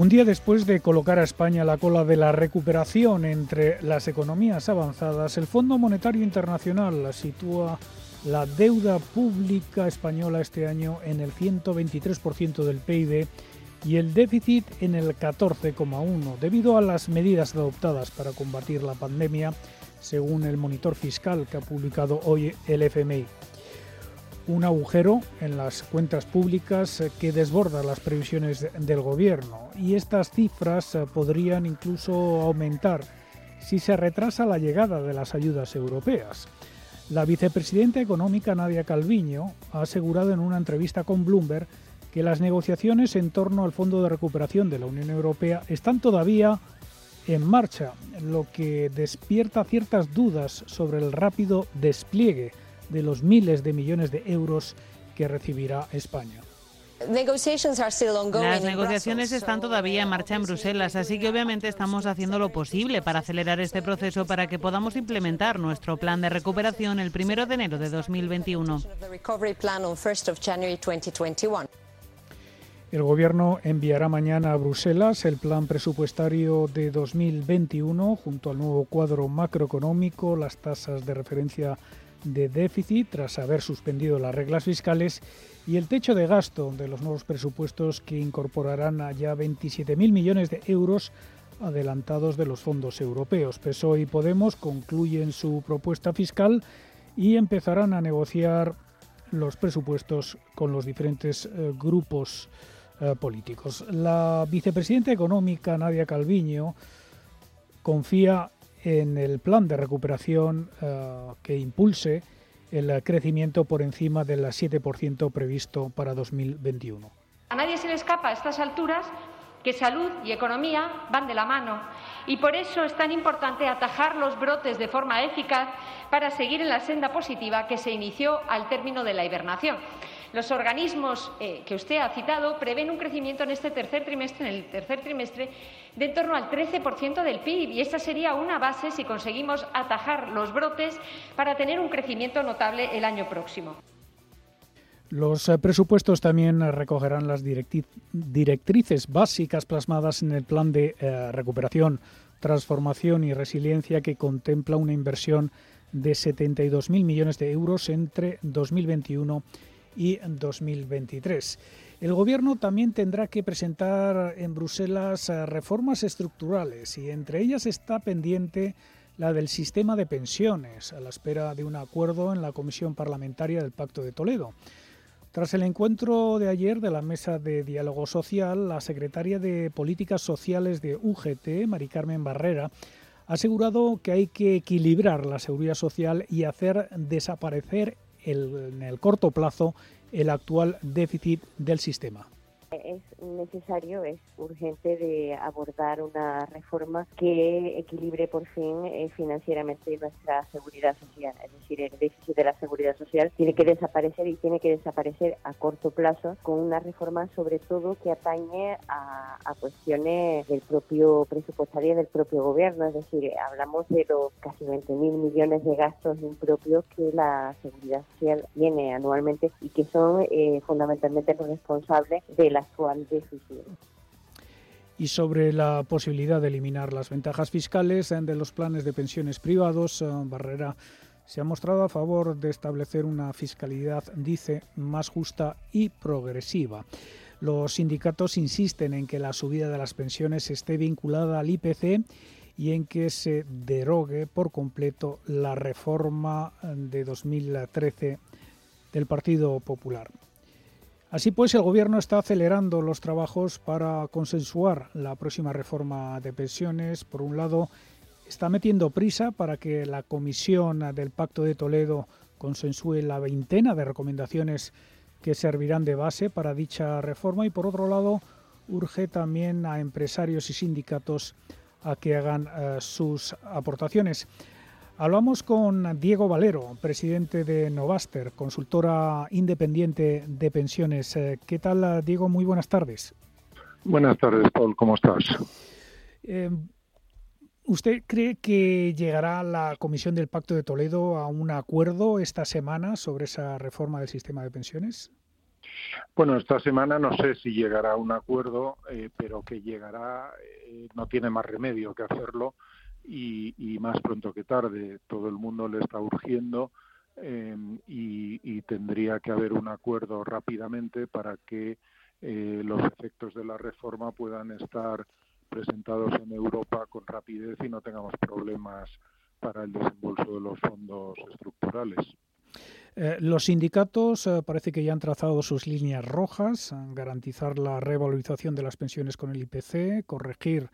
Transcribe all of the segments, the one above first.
Un día después de colocar a España a la cola de la recuperación entre las economías avanzadas, el Fondo Monetario Internacional sitúa la deuda pública española este año en el 123% del PIB y el déficit en el 14,1 debido a las medidas adoptadas para combatir la pandemia, según el monitor fiscal que ha publicado hoy el FMI. Un agujero en las cuentas públicas que desborda las previsiones del gobierno y estas cifras podrían incluso aumentar si se retrasa la llegada de las ayudas europeas. La vicepresidenta económica Nadia Calviño ha asegurado en una entrevista con Bloomberg que las negociaciones en torno al Fondo de Recuperación de la Unión Europea están todavía en marcha, lo que despierta ciertas dudas sobre el rápido despliegue de los miles de millones de euros que recibirá España. Las negociaciones están todavía en marcha en Bruselas, así que obviamente estamos haciendo lo posible para acelerar este proceso para que podamos implementar nuestro plan de recuperación el primero de enero de 2021. El Gobierno enviará mañana a Bruselas el plan presupuestario de 2021 junto al nuevo cuadro macroeconómico, las tasas de referencia de déficit tras haber suspendido las reglas fiscales y el techo de gasto de los nuevos presupuestos que incorporarán a ya 27.000 millones de euros adelantados de los fondos europeos. PSOE y Podemos concluyen su propuesta fiscal y empezarán a negociar los presupuestos con los diferentes eh, grupos eh, políticos. La vicepresidenta económica Nadia Calviño confía en el plan de recuperación eh, que impulse el crecimiento por encima del 7% previsto para 2021. A nadie se le escapa a estas alturas que salud y economía van de la mano y por eso es tan importante atajar los brotes de forma eficaz para seguir en la senda positiva que se inició al término de la hibernación. Los organismos eh, que usted ha citado prevén un crecimiento en este tercer trimestre, en el tercer trimestre, de en torno al 13% del PIB y esta sería una base si conseguimos atajar los brotes para tener un crecimiento notable el año próximo. Los eh, presupuestos también recogerán las directrices básicas plasmadas en el plan de eh, recuperación, transformación y resiliencia que contempla una inversión de 72.000 millones de euros entre 2021 y y 2023. El Gobierno también tendrá que presentar en Bruselas eh, reformas estructurales y entre ellas está pendiente la del sistema de pensiones, a la espera de un acuerdo en la Comisión Parlamentaria del Pacto de Toledo. Tras el encuentro de ayer de la Mesa de Diálogo Social, la secretaria de Políticas Sociales de UGT, Mari Carmen Barrera, ha asegurado que hay que equilibrar la seguridad social y hacer desaparecer en el corto plazo el actual déficit del sistema es necesario, es urgente de abordar una reforma que equilibre por fin eh, financieramente nuestra seguridad social. Es decir, el déficit de la seguridad social tiene que desaparecer y tiene que desaparecer a corto plazo con una reforma sobre todo que atañe a, cuestiones del propio presupuestario del propio gobierno. Es decir, hablamos de los casi 20.000 millones de gastos impropios que la seguridad social tiene anualmente y que son eh, fundamentalmente los responsables de la actual déficit. Y sobre la posibilidad de eliminar las ventajas fiscales de los planes de pensiones privados, eh, Barrera se ha mostrado a favor de establecer una fiscalidad, dice, más justa y progresiva. Los sindicatos insisten en que la subida de las pensiones esté vinculada al IPC y en que se derogue por completo la reforma de 2013 del Partido Popular. Así pues, el Gobierno está acelerando los trabajos para consensuar la próxima reforma de pensiones. Por un lado, está metiendo prisa para que la Comisión del Pacto de Toledo consensúe la veintena de recomendaciones que servirán de base para dicha reforma y por otro lado urge también a empresarios y sindicatos a que hagan eh, sus aportaciones. Hablamos con Diego Valero, presidente de Novaster, consultora independiente de pensiones. Eh, ¿Qué tal, Diego? Muy buenas tardes. Buenas tardes, Paul. ¿Cómo estás? Eh, ¿Usted cree que llegará la Comisión del Pacto de Toledo a un acuerdo esta semana sobre esa reforma del sistema de pensiones? Bueno, esta semana no sé si llegará a un acuerdo, eh, pero que llegará, eh, no tiene más remedio que hacerlo y, más pronto que tarde. Todo el mundo le está urgiendo em, y, tendría que haber un acuerdo rápidamente para que eh, los efectos de la reforma puedan estar presentados en Europa con rapidez y no tengamos problemas para el desembolso de los fondos estructurales. Eh, los sindicatos eh, parece que ya han trazado sus líneas rojas, garantizar la revalorización de las pensiones con el IPC, corregir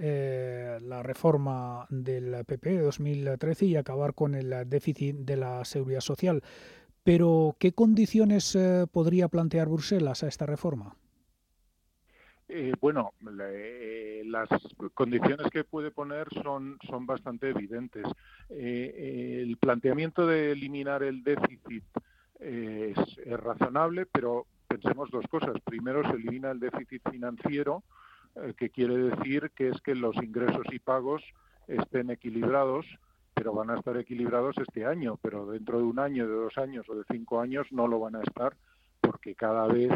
eh, la reforma del PP de 2013 y acabar con el déficit de la seguridad social. Pero, ¿qué condiciones podría plantear Bruselas a esta reforma? Eh, bueno, eh, las condiciones que puede poner son, son bastante evidentes. Eh, el planteamiento de eliminar el déficit es, razonable, pero pensemos dos cosas. Primero, se elimina el déficit financiero, que quiere decir que es que los ingresos y pagos estén equilibrados, pero van a estar equilibrados este año, pero dentro de un año, de dos años o de cinco años no lo van a estar porque cada vez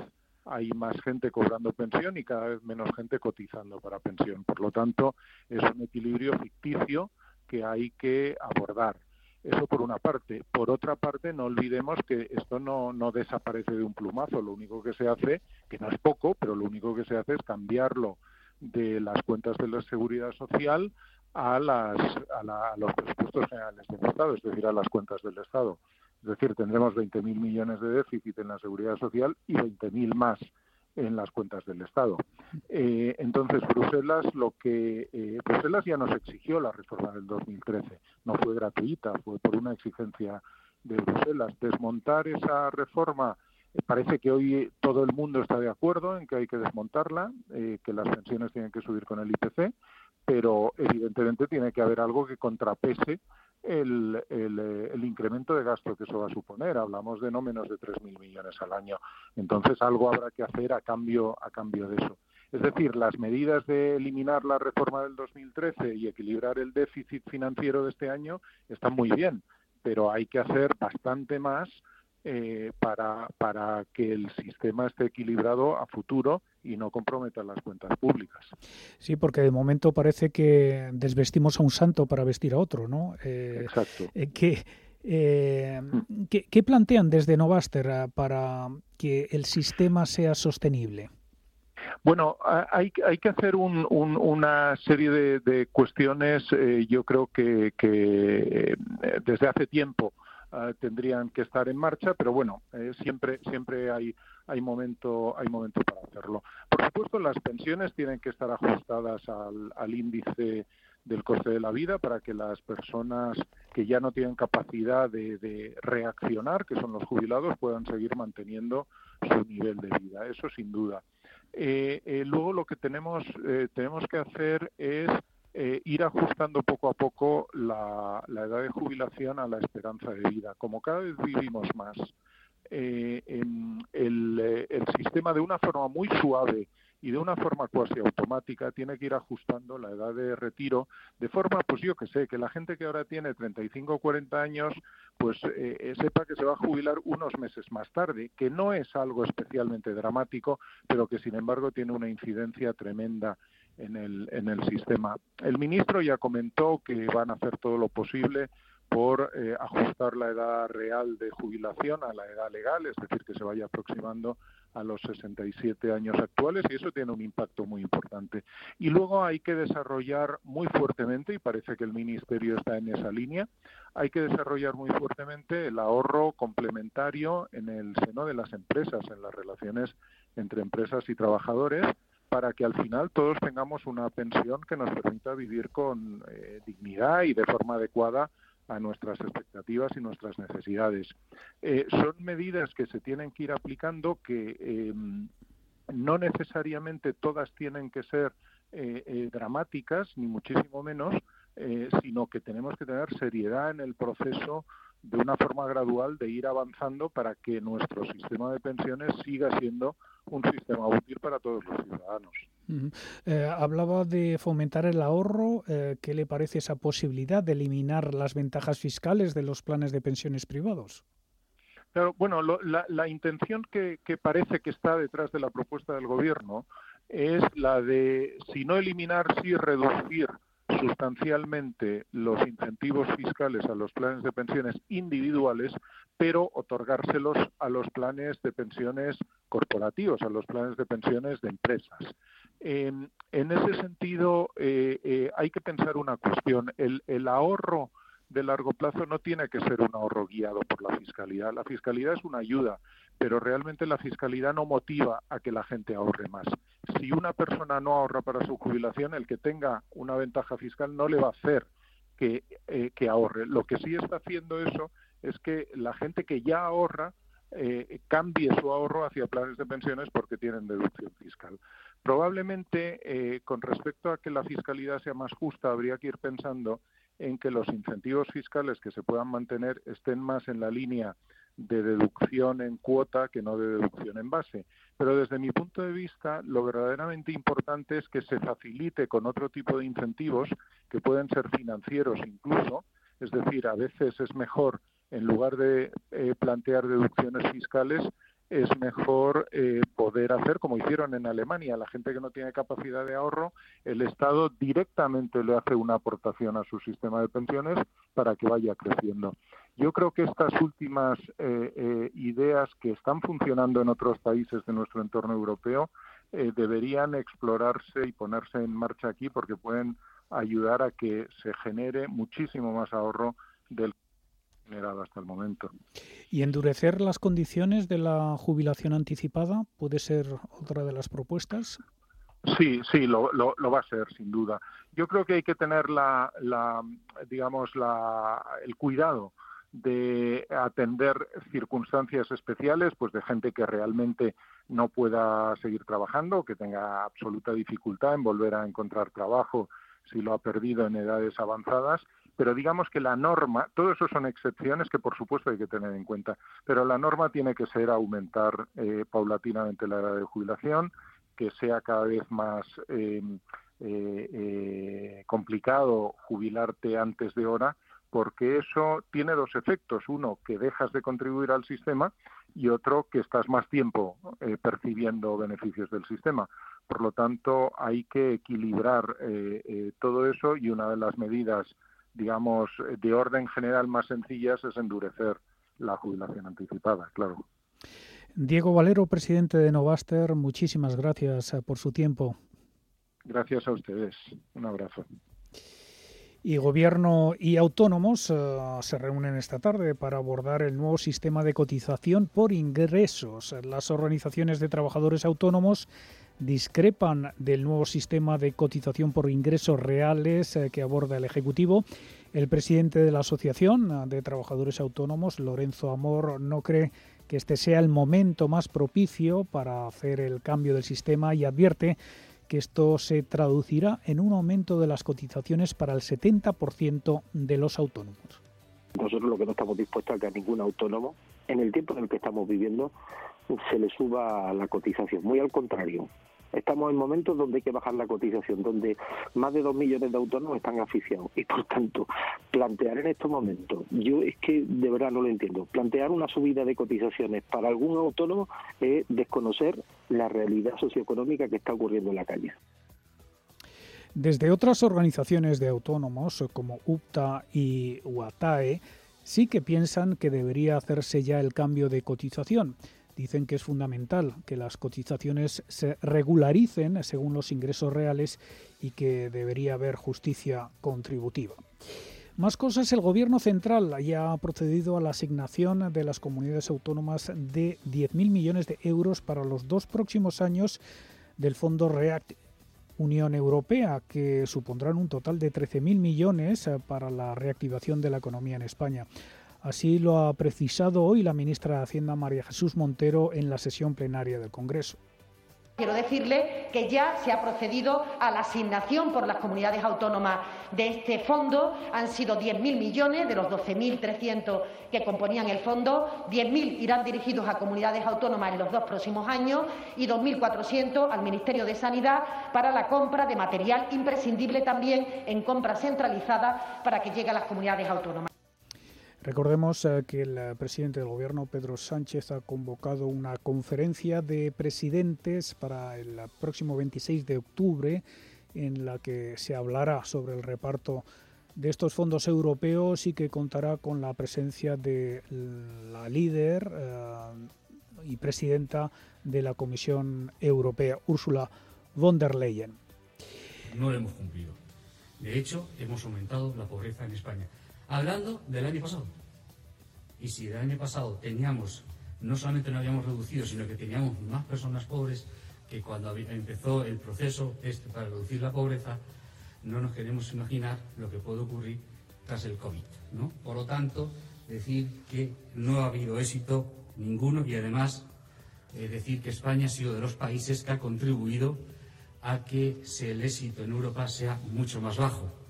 hay más gente cobrando pensión y cada vez menos gente cotizando para pensión. Por lo tanto, es un equilibrio ficticio que hay que abordar. Eso por una parte. Por otra parte, no olvidemos que esto no, no desaparece de un plumazo. Lo único que se hace, que no es poco, pero lo único que se hace es cambiarlo de las cuentas de la seguridad social a, las, a, a los presupuestos generales del Estado, es decir, a las cuentas del Estado. Es decir, tendremos 20.000 millones de déficit en la seguridad social y 20.000 más en las cuentas del Estado. Eh, entonces, Bruselas lo que eh, Bruselas ya nos exigió la reforma del 2013. No fue gratuita, fue por una exigencia de Bruselas. Desmontar esa reforma eh, parece que hoy todo el mundo está de acuerdo en que hay que desmontarla, que las pensiones tienen que subir con el IPC, pero evidentemente tiene que haber algo que contrapese el, eh, el, incremento de gasto que eso va a suponer. Hablamos de no menos de 3.000 millones al año. Entonces, algo habrá que hacer a cambio, a cambio de eso. Es decir, las medidas de eliminar la reforma del 2013 y equilibrar el déficit financiero de este año están muy bien, pero hay que hacer bastante más eh, para, para que el sistema esté equilibrado a futuro y no comprometa las cuentas públicas. Sí, porque de momento parece que desvestimos a un santo para vestir a otro, ¿no? Eh, Exacto. Eh, eh, mm. ¿qué, plantean desde Novaster para que el sistema sea sostenible? Bueno, hay, hay que hacer una serie de, cuestiones, yo creo que, que desde hace tiempo Ah, tendrían que estar en marcha, pero bueno, eh, siempre siempre hay hay momento hay momento para hacerlo. Por supuesto, las pensiones tienen que estar ajustadas al, al índice del coste de la vida para que las personas que ya no tienen capacidad de, reaccionar, que son los jubilados, puedan seguir manteniendo su nivel de vida. Eso sin duda. Eh, eh, luego lo que tenemos tenemos que hacer es eh, ir ajustando poco a poco la, edad de jubilación a la esperanza de vida. Como cada vez vivimos más, eh, en el, eh, el, sistema de una forma muy suave y de una forma cuasi automática tiene que ir ajustando la edad de retiro de forma, pues yo que sé, que la gente que ahora tiene 35 o 40 años, pues sepa que se va a jubilar unos meses más tarde, que no es algo especialmente dramático, pero que sin embargo tiene una incidencia tremenda en el, sistema. El ministro ya comentó que van a hacer todo lo posible por eh, ajustar la edad real de jubilación a la edad legal, es decir, que se vaya aproximando a los 67 años actuales y eso tiene un impacto muy importante. Y luego hay que desarrollar muy fuertemente, y parece que el Ministerio está en esa línea, hay que desarrollar muy fuertemente el ahorro complementario en el seno de las empresas, en las relaciones entre empresas y trabajadores, para que al final todos tengamos una pensión que nos permita vivir con eh, dignidad y de forma adecuada a nuestras expectativas y nuestras necesidades. Eh, son medidas que se tienen que ir aplicando que em, no necesariamente todas tienen que ser eh, dramáticas, ni muchísimo menos, sino que tenemos que tener seriedad en el proceso de una forma gradual de ir avanzando para que nuestro sistema de pensiones siga siendo un sistema útil para todos los ciudadanos. Eh, hablaba de fomentar el ahorro. Eh, ¿Qué le parece esa posibilidad de eliminar las ventajas fiscales de los planes de pensiones privados? Claro, bueno, la, intención que, parece que está detrás de la propuesta del Gobierno es la de, si no eliminar, sí reducir sustancialmente los incentivos fiscales a los planes de pensiones individuales, pero otorgárselos a los planes de pensiones corporativos, a los planes de pensiones de empresas. en ese sentido, eh, eh, hay que pensar una cuestión. El, el ahorro de largo plazo no tiene que ser un ahorro guiado por la fiscalidad. La fiscalidad es una ayuda, pero realmente la fiscalidad no motiva a que la gente ahorre más. Si una persona no ahorra para su jubilación, el que tenga una ventaja fiscal no le va a hacer que, eh, que ahorre. Lo que sí está haciendo eso es que la gente que ya ahorra eh, cambie su ahorro hacia planes de pensiones porque tienen deducción fiscal. Probablemente, eh, con respecto a que la fiscalidad sea más justa, habría que ir pensando en que los incentivos fiscales que se puedan mantener estén más en la línea de deducción en cuota que no de deducción en base. Pero desde mi punto de vista, lo verdaderamente importante es que se facilite con otro tipo de incentivos que pueden ser financieros incluso. Es decir, a veces es mejor, en lugar de eh, plantear deducciones fiscales, es mejor eh, poder hacer como hicieron en Alemania. La gente que no tiene capacidad de ahorro, el Estado directamente le hace una aportación a su sistema de pensiones para que vaya creciendo. Yo creo que estas últimas eh, eh, ideas que están funcionando en otros países de nuestro entorno europeo deberían explorarse y ponerse en marcha aquí porque pueden ayudar a que se genere muchísimo más ahorro del generado hasta el momento. ¿Y endurecer las condiciones de la jubilación anticipada puede ser otra de las propuestas? Sí, sí, lo, lo, va a ser, sin duda. Yo creo que hay que tener la, digamos, la, el cuidado de atender circunstancias especiales, pues de gente que realmente no pueda seguir trabajando, que tenga absoluta dificultad en volver a encontrar trabajo si lo ha perdido en edades avanzadas pero digamos que la norma, todo eso son excepciones que por supuesto hay que tener en cuenta, pero la norma tiene que ser aumentar eh, paulatinamente la edad de jubilación, que sea cada vez más em, eh, eh, complicado jubilarte antes de hora, porque eso tiene dos efectos. Uno, que dejas de contribuir al sistema y otro, que estás más tiempo percibiendo beneficios del sistema. Por lo tanto, hay que equilibrar todo eso y una de las medidas digamos, de orden general más sencillas es endurecer la jubilación anticipada, claro. Diego Valero, presidente de Novaster, muchísimas gracias eh, por su tiempo. Gracias a ustedes. Un abrazo. Y gobierno y autónomos eh, se reúnen esta tarde para abordar el nuevo sistema de cotización por ingresos. Las organizaciones de trabajadores autónomos discrepan del nuevo sistema de cotización por ingresos reales eh, que aborda el Ejecutivo. El presidente de la Asociación de Trabajadores Autónomos, Lorenzo Amor, no cree que este sea el momento más propicio para hacer el cambio del sistema y advierte que esto se traducirá en un aumento de las cotizaciones para el 70% de los autónomos. Nosotros lo que no estamos dispuestos a que ningún autónomo, en el tiempo en el que estamos viviendo, se le suba la cotización. Muy al contrario. Estamos en momentos donde hay que bajar la cotización, donde más de dos millones de autónomos están asfixiados. Y por tanto, plantear en estos momentos, yo es que de verdad no lo entiendo, plantear una subida de cotizaciones para algún autónomo es desconocer la realidad socioeconómica que está ocurriendo en la calle. Desde otras organizaciones de autónomos como UPTA y UATAE, sí que piensan que debería hacerse ya el cambio de cotización. Dicen que es fundamental que las cotizaciones se regularicen según los ingresos reales y que debería haber justicia contributiva. Más cosas, el Gobierno central ya ha procedido a la asignación de las comunidades autónomas de 10.000 millones de euros para los dos próximos años del Fondo REACT Unión Europea, que supondrán un total de 13.000 millones para la reactivación de la economía en España. Así lo ha precisado hoy la ministra de Hacienda María Jesús Montero en la sesión plenaria del Congreso. Quiero decirle que ya se ha procedido a la asignación por las comunidades autónomas de este fondo. Han sido 10.000 millones de los 12.300 que componían el fondo. 10.000 irán dirigidos a comunidades autónomas en los dos próximos años y 2.400 al Ministerio de Sanidad para la compra de material imprescindible también en compra centralizada para que llegue a las comunidades autónomas. Recordemos eh, que el presidente del gobierno, Pedro Sánchez, ha convocado una conferencia de presidentes para el próximo 26 de octubre en la que se hablará sobre el reparto de estos fondos europeos y que contará con la presencia de la líder eh, y presidenta de la Comisión Europea, Ursula von der Leyen. No lo hemos cumplido. De hecho, hemos aumentado la pobreza en España. Hablando del año pasado. Y si del año pasado teníamos, no solamente no habíamos reducido, sino que teníamos más personas pobres que cuando empezó el proceso este para reducir la pobreza, no nos queremos imaginar lo que puede ocurrir tras el COVID. ¿no? Por lo tanto, decir que no ha habido éxito ninguno y además eh, decir que España ha sido de los países que ha contribuido a que el éxito en Europa sea mucho más bajo.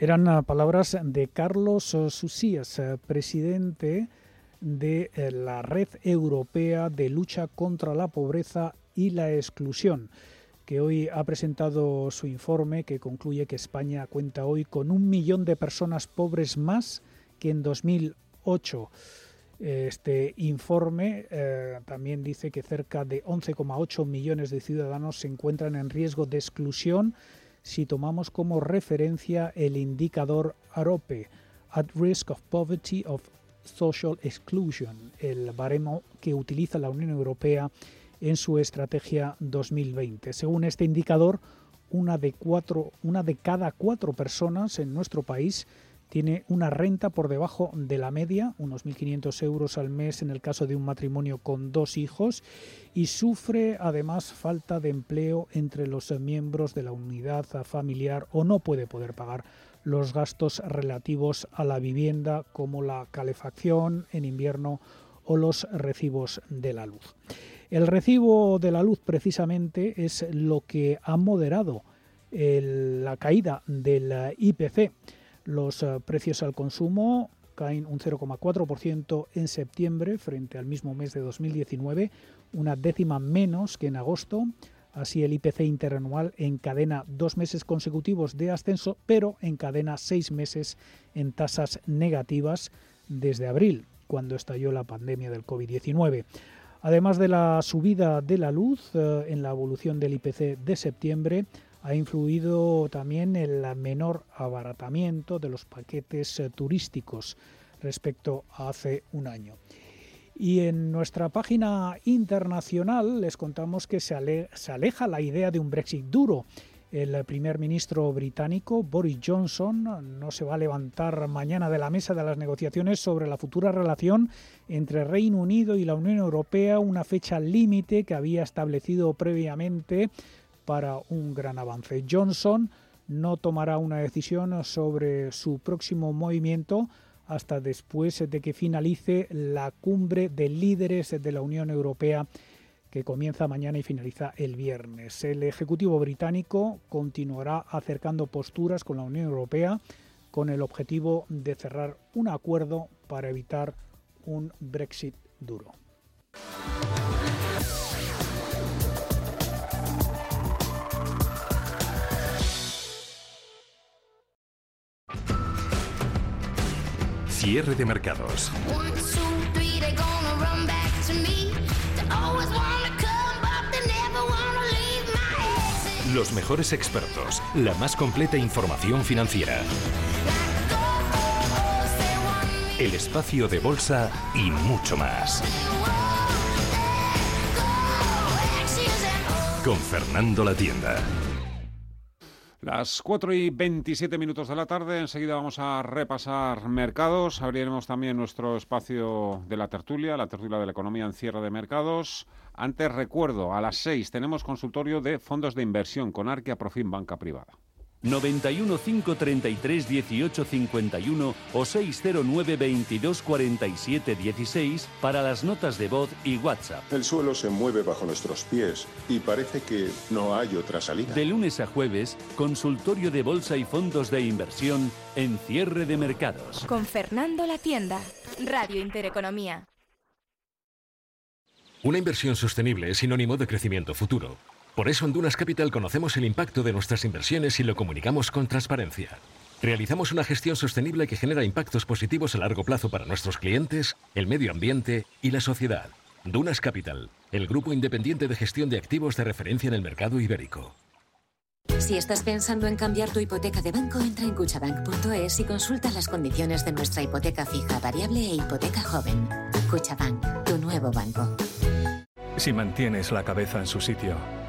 Eran ah, palabras de Carlos Susías, eh, presidente de eh, la Red Europea de Lucha contra la Pobreza y la Exclusión que hoy ha presentado su informe que concluye que España cuenta hoy con un millón de personas pobres más que en 2008. Este informe eh, también dice que cerca de 11,8 millones de ciudadanos se encuentran en riesgo de exclusión si tomamos como referencia el indicador AROPE, At Risk of Poverty of Social Exclusion, el baremo que utiliza la Unión Europea en su estrategia 2020. Según este indicador, una de, cuatro, una de cada cuatro personas en nuestro país tiene una renta por debajo de la media, unos 1.500 euros al mes en el caso de un matrimonio con dos hijos, y sufre además falta de empleo entre los miembros de la unidad familiar o no puede poder pagar los gastos relativos a la vivienda como la calefacción en invierno o los recibos de la luz. El recibo de la luz precisamente es lo que ha moderado la caída del IPC. Los eh, precios al consumo caen un 0,4% en septiembre frente al mismo mes de 2019, una décima menos que en agosto. Así el IPC interanual encadena dos meses consecutivos de ascenso, pero encadena seis meses en tasas negativas desde abril, cuando estalló la pandemia del COVID-19. Además de la subida de la luz eh, en la evolución del IPC de septiembre, ha influido también el menor abaratamiento de los paquetes eh, turísticos respecto a hace un año. Y en nuestra página internacional les contamos que se, aleja la idea de un Brexit duro el primer ministro británico Boris Johnson no se va a levantar mañana de la mesa de las negociaciones sobre la futura relación entre Reino Unido y la Unión Europea, una fecha límite que había establecido previamente para un gran avance. Johnson no tomará una decisión sobre su próximo movimiento hasta después de que finalice la cumbre de líderes de la Unión Europea que comienza mañana y finaliza el viernes. El Ejecutivo británico continuará acercando posturas con la Unión Europea con el objetivo de cerrar un acuerdo para evitar un Brexit duro. Cierre de mercados. Los mejores expertos, la más completa información financiera. El espacio de bolsa y mucho más. Con Fernando La Tienda. Las 4 y 27 minutos de la tarde, enseguida vamos a repasar mercados. Abriremos también nuestro espacio de la tertulia, la tertulia de la economía en cierre de mercados. Antes recuerdo, a las 6 tenemos consultorio de fondos de inversión con Arquia Profim Banca Privada. 91 533 18 51 o 609 22 47 16 para las notas de voz y WhatsApp. El suelo se mueve bajo nuestros pies y parece que no hay otra salida. De lunes a jueves, consultorio de bolsa y fondos de inversión en cierre de mercados. Con Fernando La Tienda, Radio Intereconomía. Una inversión sostenible es sinónimo de crecimiento futuro. Por eso en Dunas Capital conocemos el impacto de nuestras inversiones y lo comunicamos con transparencia. Realizamos una gestión sostenible que genera impactos positivos a largo plazo para nuestros clientes, el medio ambiente y la sociedad. Dunas Capital, el grupo independiente de gestión de activos de referencia en el mercado ibérico. Si estás pensando en cambiar tu hipoteca de banco, entra en cuchabank.es y consulta las condiciones de nuestra hipoteca fija, variable e hipoteca joven. Cuchabank, tu nuevo banco. Si mantienes la cabeza en su sitio,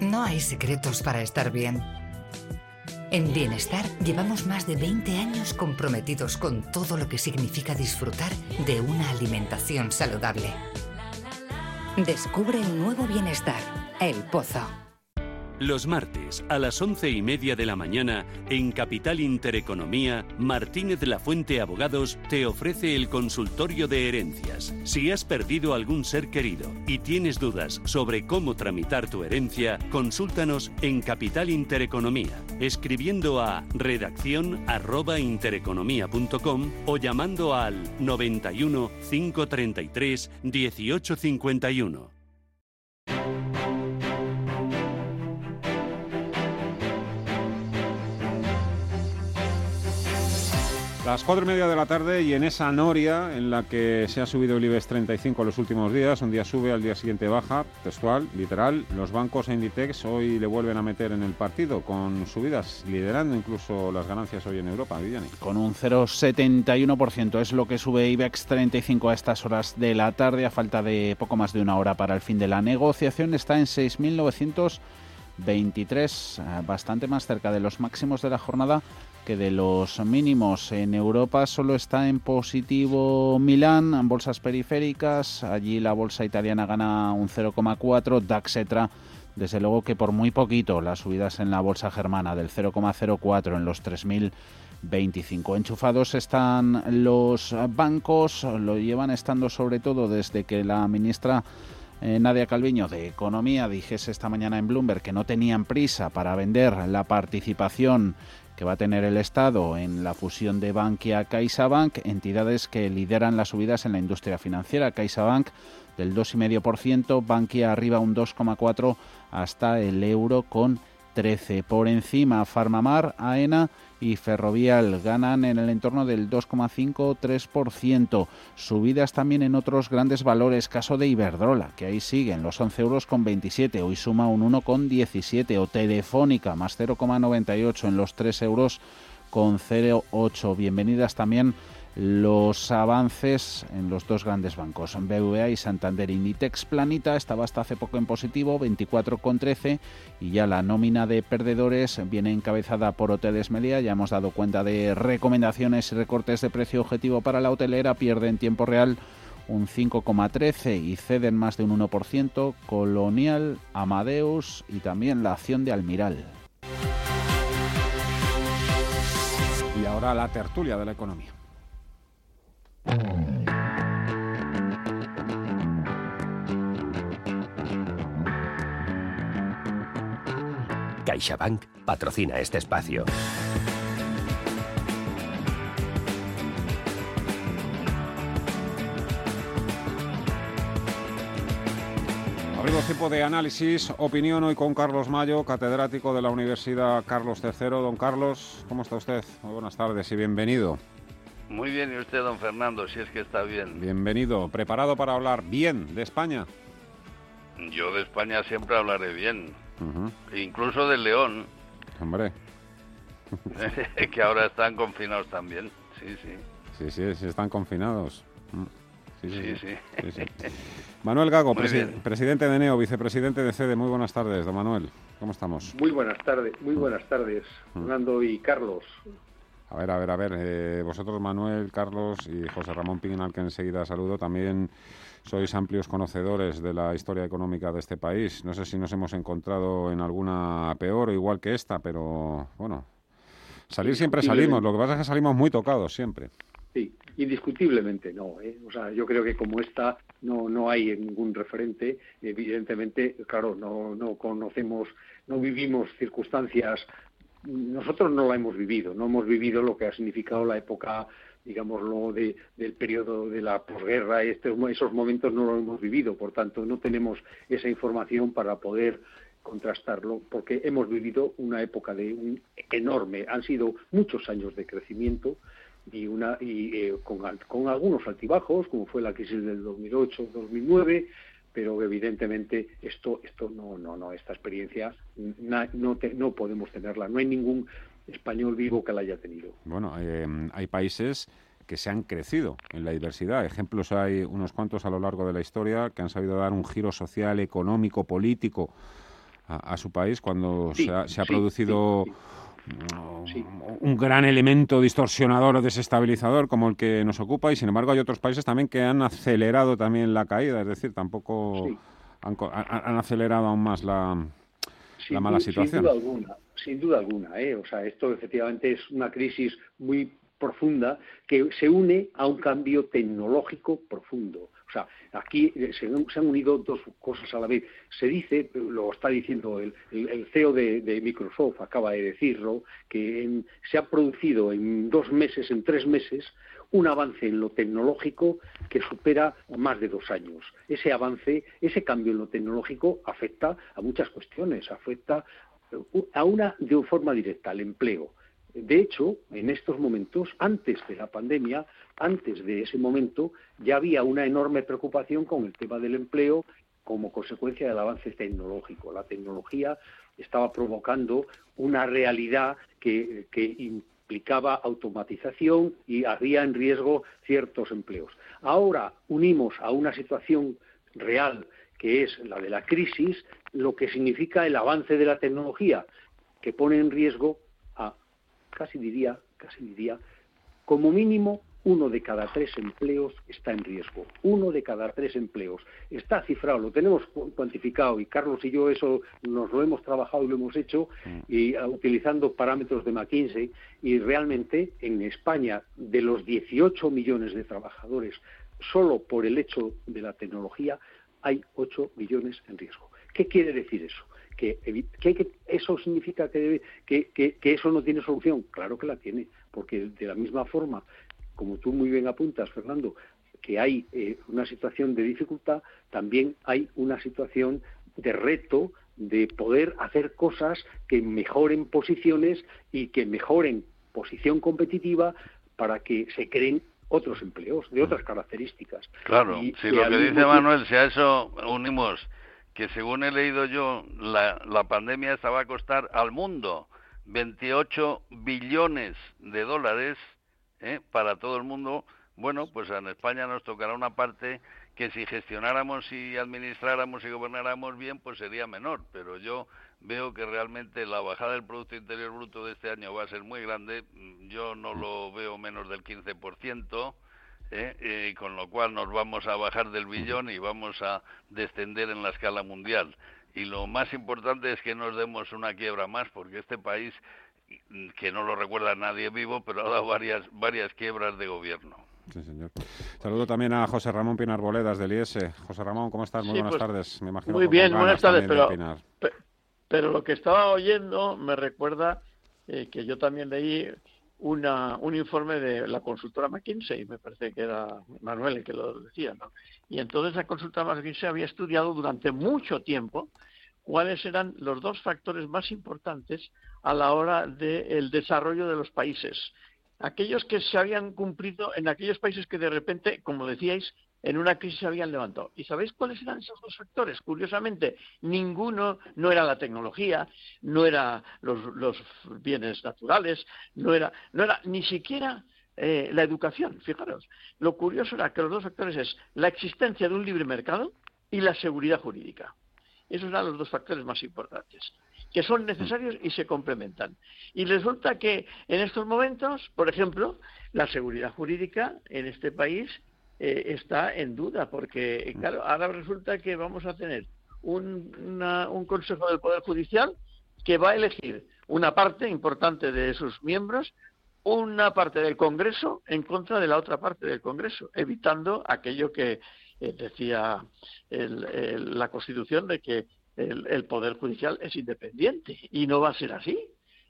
No hay secretos para estar bien. En Bienestar llevamos más de 20 años comprometidos con todo lo que significa disfrutar de una alimentación saludable. Descubre el nuevo bienestar, el pozo. Los martes a las once y media de la mañana en Capital Intereconomía, Martínez la Fuente Abogados te ofrece el consultorio de herencias. Si has perdido algún ser querido y tienes dudas sobre cómo tramitar tu herencia, consúltanos en Capital Intereconomía, escribiendo a redacción intereconomía.com o llamando al 91 533 1851. Las cuatro y media de la tarde y en esa noria en la que se ha subido el IBEX 35 los últimos días, un día sube, al día siguiente baja, textual, literal, los bancos e Inditex hoy le vuelven a meter en el partido con subidas, liderando incluso las ganancias hoy en Europa, Viviani. Con un 0,71% es lo que sube IBEX 35 a estas horas de la tarde, a falta de poco más de una hora para el fin de la negociación, está en 6.923, eh, bastante más cerca de los máximos de la jornada que de los mínimos. En Europa solo está en positivo Milán, en bolsas periféricas. Allí la bolsa italiana gana un 0,4, DAX desde luego que por muy poquito las subidas en la bolsa germana del 0,04 en los 3.025. Enchufados están los bancos, lo llevan estando sobre todo desde que la ministra eh, Nadia Calviño de Economía dijese esta mañana en Bloomberg que no tenían prisa para vender la participación que va a tener el Estado en la fusión de Bankia CaixaBank, entidades que lideran las subidas en la industria financiera. CaixaBank del 2,5%, Bankia arriba un 2,4% hasta el euro con 13. Por encima, Farmamar, AENA y Ferrovial ganan en el entorno del 2,5-3%. Subidas también en otros grandes valores, caso de Iberdrola, que ahí siguen los 11 euros con 27, hoy suma un 1,17, o Telefónica más 0,98 en los 3 euros con 0,8. Bienvenidas también los avances en los dos grandes bancos, BVA y Santander. Inditex Planita estaba hasta hace poco en positivo, 24,13 y ya la nómina de perdedores viene encabezada por Hoteles Media. Ya hemos dado cuenta de recomendaciones y recortes de precio objetivo para la hotelera, pierde en tiempo real un 5,13 y ceden más de un 1%, Colonial, Amadeus y también la acción de Almiral. Y ahora la tertulia de la economía. CaixaBank patrocina este espacio. Abrimos tiempo de análisis, opinión hoy con Carlos Mayo, catedrático de la Universidad Carlos III. Don Carlos, ¿cómo está usted? Muy buenas tardes y bienvenido. Muy bien, y usted, don Fernando, si es que está bien. Bienvenido. ¿Preparado para hablar bien de España? Yo de España siempre hablaré bien. Incluso de León. Hombre. que ahora están confinados también. Sí, sí. Sí, sí, sí están confinados. Mm. Sí, sí. Manuel Gago, presidente de NEO, vicepresidente de CEDE. Muy buenas tardes, don Manuel. ¿Cómo estamos? Muy buenas tardes, muy Mm. buenas tardes, Fernando y Carlos. A ver, a ver, a ver. eh, vosotros, Manuel, Carlos y José Ramón Pin, al que enseguida saludo, también sois amplios conocedores de la historia económica de este país. No sé si nos hemos encontrado en alguna peor o igual que esta, pero bueno, Salir siempre salimos, lo que pasa es que salimos muy tocados siempre. Sí, indiscutiblemente no. ¿eh? O sea, yo creo que como esta no no hay ningún referente. Evidentemente, claro, no no conocemos, no vivimos circunstancias. Nosotros no la hemos vivido, no hemos vivido lo que ha significado la época digámoslo, de, del periodo de la posguerra, este, esos momentos no lo hemos vivido, por tanto, no tenemos esa información para poder contrastarlo, porque hemos vivido una época de un enorme, han sido muchos años de crecimiento, y, una, y eh, con, con, algunos altibajos, como fue la crisis del 2008-2009, pero evidentemente esto, esto no, no, no, esta experiencia no, no podemos tenerla. No hay ningún español vivo que la haya tenido. Bueno, eh, hay países que se han crecido en la diversidad. Ejemplos hay unos cuantos a lo largo de la historia que han sabido dar un giro social, económico, político a, su país cuando se ha, producido un gran elemento distorsionador o desestabilizador como el que nos ocupa y sin embargo hay otros países también que han acelerado también la caída, es decir, tampoco han, acelerado aún más la, mala situación. Sin duda alguna, sin duda alguna, ¿eh? o sea, esto efectivamente es una crisis muy profunda que se une a un cambio tecnológico profundo. O sea, aquí eh, se, han unido dos cosas a la vez. Se dice, lo está diciendo el, CEO de, Microsoft, acaba de decirlo, que se ha producido en dos meses, en tres meses, un avance en lo tecnológico que supera más de dos años. Ese avance, ese cambio en lo tecnológico afecta a muchas cuestiones, afecta a una de forma directa al empleo. De hecho, en estos momentos, antes de la pandemia, antes de ese momento, ya había una enorme preocupación con el tema del empleo como consecuencia del avance tecnológico. La tecnología estaba provocando una realidad que, implicaba automatización y había en riesgo ciertos empleos. Ahora unimos a una situación real que es la de la crisis, lo que significa el avance de la tecnología, que pone en riesgo casi diría, casi diría, como mínimo uno de cada tres empleos está en riesgo. Uno de cada tres empleos. Está cifrado, lo tenemos cuantificado y Carlos y yo eso nos lo hemos trabajado y lo hemos hecho mm. y uh, utilizando parámetros de McKinsey y realmente en España de los 18 millones de trabajadores solo por el hecho de la tecnología hay 8 millones en riesgo. ¿Qué quiere decir eso? Que, eso significa que, que, eso no tiene solución. Claro que la tiene, porque de la misma forma, como tú muy bien apuntas, Fernando, que hay eh, una situación de dificultad, también hay una situación de reto de poder hacer cosas que mejoren posiciones y que mejoren posición competitiva para que se creen otros empleos de otras características. Claro, si lo que dice Manuel, si a eso unimos que según he leído yo, la, la pandemia esta va a costar al mundo 28 billones de dólares ¿eh? para todo el mundo. Bueno, pues en España nos tocará una parte que si gestionáramos y administráramos y gobernáramos bien, pues sería menor. Pero yo veo que realmente la bajada del Producto Interior Bruto de este año va a ser muy grande. Yo no lo veo menos del 15%. ¿Eh? Eh, con lo cual nos vamos a bajar del billón y vamos a descender en la escala mundial. Y lo más importante es que nos demos una quiebra más, porque este país, que no lo recuerda nadie vivo, pero ha dado varias, varias quiebras de gobierno. Sí, señor. Saludo también a José Ramón Pinar Boledas del IES. José Ramón, ¿cómo estás? Muy buenas pues, tardes. Me imagino muy bien, buenas tardes, pero, pero lo que estaba oyendo me recuerda eh, que yo también leí una, un informe de la consultora McKinsey, me parece que era Manuel el que lo decía, ¿no? Y entonces la consultora McKinsey había estudiado durante mucho tiempo cuáles eran los dos factores más importantes a la hora del desarrollo de los países. Aquellos que se habían cumplido en aquellos países que de repente, como decíais, en una crisis se habían levantado. ¿Y sabéis cuáles eran esos dos factores? Curiosamente, ninguno, no era la tecnología, no era los, bienes naturales, no era, ni siquiera eh, la educación. Fijaros, lo curioso era que los dos factores es la existencia de un libre mercado y la seguridad jurídica. Esos eran los dos factores más importantes, que son necesarios y se complementan. Y resulta que en estos momentos, por ejemplo, la seguridad jurídica en este país eh, está en duda, porque mm. claro, ahora resulta que vamos a tener un, un Consejo del Poder Judicial que va a elegir una parte importante de sus miembros, una parte del Congreso en contra de la otra parte del Congreso, evitando aquello que eh, decía la Constitución de que el, Poder Judicial es independiente. Y no va a ser así,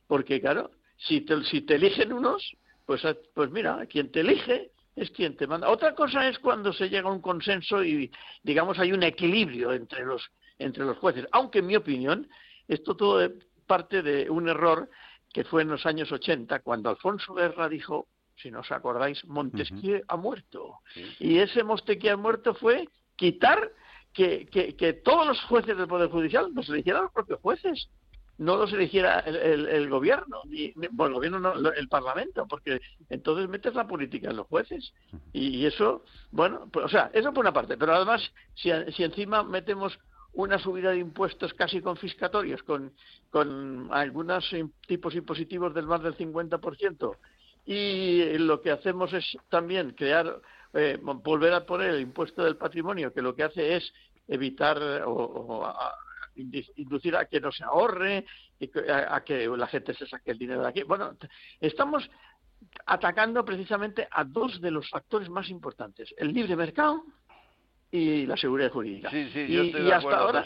porque claro, si te, si te eligen unos, pues, pues mira, quien te elige es quien te manda. Otra cosa es cuando se llega a un consenso y, digamos, hay un equilibrio entre los, entre los jueces. Aunque, en mi opinión, esto todo parte de un error que fue en los años 80, cuando Alfonso Guerra dijo, si no os acordáis, Montesquieu ha muerto. Y ese Montesquieu ha muerto fue quitar que, que, todos los jueces del Poder Judicial los eligieran los propios jueces no los eligiera el, gobierno, ni, bueno, el gobierno no, el parlamento, porque entonces metes la política en los jueces. Y, eso, bueno, pues, o sea, eso por una parte, pero además, si, si encima metemos una subida de impuestos casi confiscatorios con, con algunos tipos impositivos del más del 50%, y lo que hacemos es también crear, eh, volver a poner el impuesto del patrimonio, que lo que hace es evitar o, inducir a que no se ahorre, a, que la gente se saque el dinero de aquí. Bueno, estamos atacando precisamente a dos de los factores más importantes, el libre mercado y la seguridad jurídica. Sí, sí, yo estoy de hasta ahora,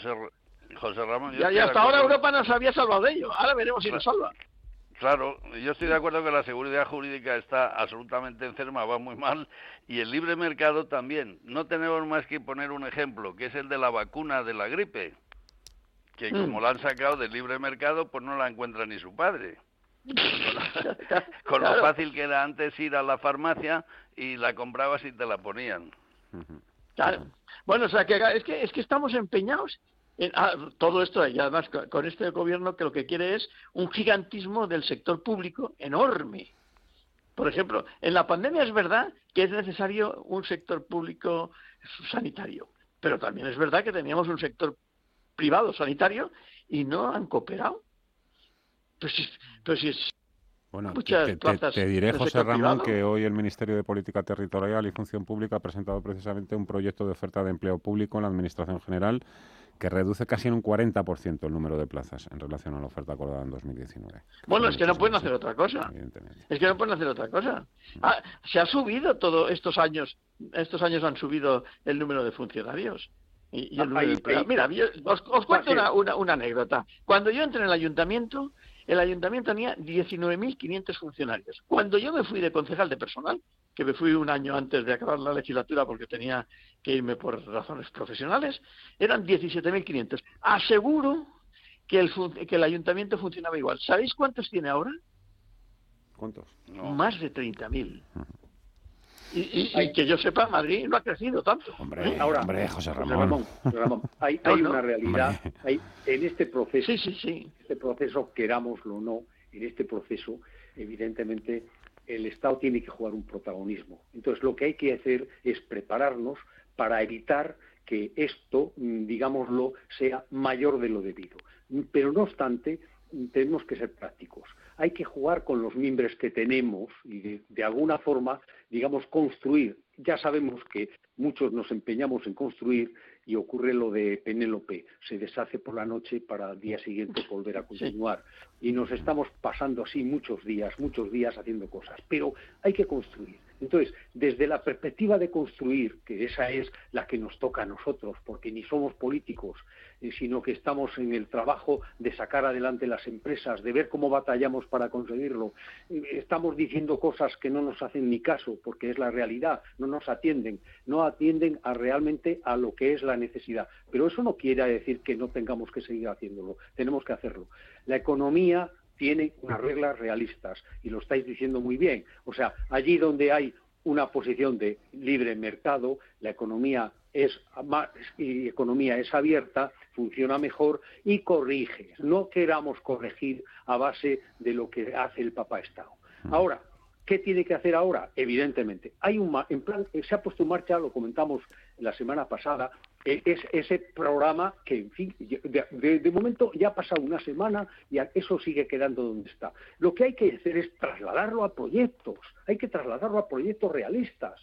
José, Ramón. y hasta ahora Europa nos había salvado de ello. Ahora veremos si nos salva. Claro, yo estoy de acuerdo que la seguridad jurídica está absolutamente enferma, va muy mal, y el libre mercado también. No tenemos más que poner un ejemplo, que es el de la vacuna de la gripe que mm. como la han sacado del libre mercado, pues no la encuentra ni su padre. Con, lo fácil que era antes ir a la farmacia y la comprabas y te la ponían. Claro. Bueno, o sea, que es que, es que estamos empeñados en ah, todo esto, y además con este gobierno que lo que quiere es un gigantismo del sector público enorme. Por ejemplo, en la pandemia es verdad que es necesario un sector público sanitario, pero también es verdad que teníamos un sector privado sanitario y no han cooperado. Pues, pues si es bueno, te, diré, José Ramón, que hoy el Ministerio de Política Territorial y Función Pública ha presentado precisamente un proyecto de oferta de empleo público en la Administración General que reduce casi en un 40% el número de plazas en relación a la oferta acordada en 2019. Bueno, es que no pueden hacer otra cosa. Es que no pueden hacer otra cosa. Ah, se ha subido todo estos años, estos años han subido el número de funcionarios. Y, Mira, os, cuento una, una, anécdota. Cuando yo entré en el ayuntamiento, el ayuntamiento tenía 19.500 funcionarios. Cuando yo me fui de concejal de personal, que me fui un año antes de acabar la legislatura porque tenía que irme por razones profesionales, eran 17.500. Aseguro que el, que el ayuntamiento funcionaba igual. ¿Sabéis cuántos tiene ahora? ¿Cuántos? Más de 30.000. Y, que yo sepa, Madrid no ha crecido tanto. Hombre, Ahora, hombre José Ramón. hay, una realidad. Hay, en este proceso, sí, sí, este proceso, querámoslo o no, en este proceso, evidentemente, el Estado tiene que jugar un protagonismo. Entonces, lo que hay que hacer es prepararnos para evitar que esto, mm, digámoslo, sea mayor de lo debido. Pero no obstante, tenemos que ser prácticos. Hay que jugar con los mimbres que tenemos y de, alguna forma, digamos, construir. Ya sabemos que muchos nos empeñamos en construir y ocurre lo de Penélope, se deshace por la noche para al día siguiente volver a continuar. Y nos estamos pasando así muchos días, muchos días haciendo cosas. Pero hay que construir. Entonces, desde la perspectiva de construir, que esa es la que nos toca a nosotros, porque ni somos políticos, eh, sino que estamos en el trabajo de sacar adelante las empresas, de ver cómo batallamos para conseguirlo, eh, estamos diciendo cosas que no nos hacen ni caso, porque es la realidad, no nos atienden, no atienden a realmente a lo que es la necesidad. Pero eso no quiere decir que no tengamos que seguir haciéndolo, tenemos que hacerlo. La economía tiene unas reglas realistas y lo estáis diciendo muy bien. O sea, allí donde hay una posición de libre mercado, la economía es y economía es abierta, funciona mejor y corrige. No queramos corregir a base de lo que hace el papá Estado. Ahora, ¿qué tiene que hacer ahora? Evidentemente, hay un en plan se ha puesto en marcha, lo comentamos la semana pasada, es ese programa que, en fin, de, momento ya ha pasado una semana y eso sigue quedando donde está. Lo que hay que hacer es trasladarlo a proyectos, hay que trasladarlo a proyectos realistas.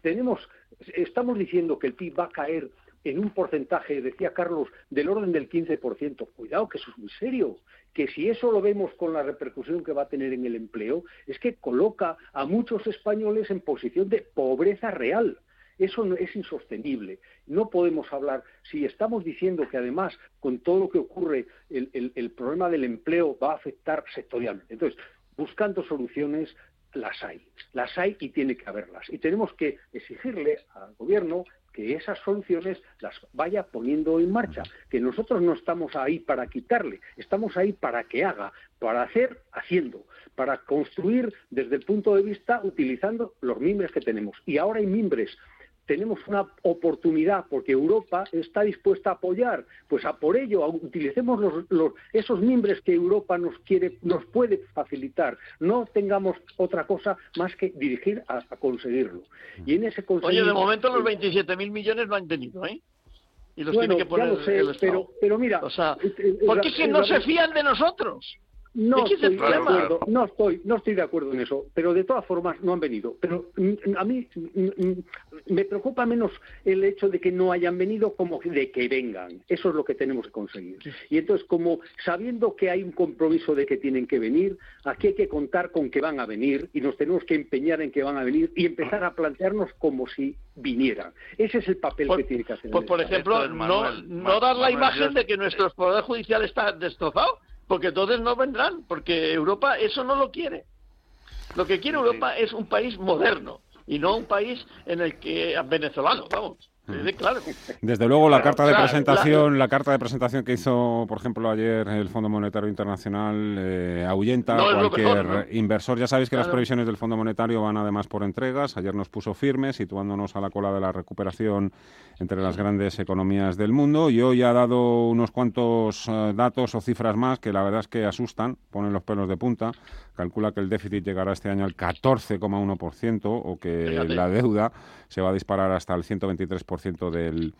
Tenemos, estamos diciendo que el PIB va a caer en un porcentaje, decía Carlos, del orden del 15%. Cuidado, que eso es muy serio. Que si eso lo vemos con la repercusión que va a tener en el empleo, es que coloca a muchos españoles en posición de pobreza real. Eso no, es insostenible. No podemos hablar, si estamos diciendo que además con todo lo que ocurre el, el problema del empleo va a afectar sectorialmente. Entonces, buscando soluciones, las hay. Las hay y tiene que haberlas. Y tenemos que exigirle al gobierno que esas soluciones las vaya poniendo en marcha, que nosotros no estamos ahí para quitarle, estamos ahí para que haga, para hacer haciendo, para construir desde el punto de vista utilizando los mimbres que tenemos. Y ahora hay mimbres tenemos una oportunidad porque Europa está dispuesta a apoyar, pues a por ello utilicemos los, esos mimbres que Europa nos quiere, nos puede facilitar. No tengamos otra cosa más que dirigir a, conseguirlo. Y en ese Oye, de momento los 27.000 millones no han tenido, ¿eh? Y los tiene que poner ya lo sé, pero, pero mira, o sea, eh, eh, ¿por qué que no se fían de nosotros? No estoy, de acuerdo, no estoy, no estoy de acuerdo en eso, pero de todas formas no han venido. Pero mm, a mí mm, mm, me preocupa menos el hecho de que no hayan venido como de que vengan. Eso es lo que tenemos que conseguir. Y entonces, como sabiendo que hay un compromiso de que tienen que venir, aquí hay que contar con que van a venir y nos tenemos que empeñar en que van a venir y empezar a plantearnos como si vinieran. Ese es el papel que tiene que hacer. Pues, por ejemplo, no, no dar la imagen de que nuestro poder judicial está destrozado porque entonces no vendrán, porque Europa eso no lo quiere. Lo que quiere Europa es un país moderno y no un país en el que venezolano, vamos. Desde luego la carta de presentación, la... carta de presentación que hizo, por ejemplo, ayer el Fondo Monetario Internacional eh, ahuyenta a cualquier inversor. Ya sabéis que las previsiones del Fondo Monetario van además por entregas. Ayer nos puso firme, situándonos a la cola de la recuperación entre las grandes economías del mundo. Y hoy ha dado unos cuantos eh, datos o cifras más que la verdad es que asustan, ponen los pelos de punta. Calcula que el déficit llegará este año al 14,1% o que la deuda se va a disparar hasta el 123% del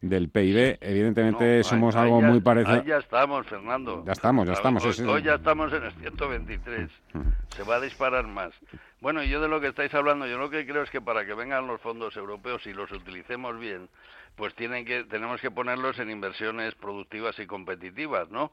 del PIB. Evidentemente somos algo muy parecido. ya estamos, Fernando. Ya estamos, ya estamos. Hoy, ya estamos en el 123. Se va a disparar más. Bueno, y yo de lo que estáis hablando, yo lo que creo es que para que vengan los fondos europeos y los utilicemos bien, pues tienen que tenemos que ponerlos en inversiones productivas y competitivas, ¿no?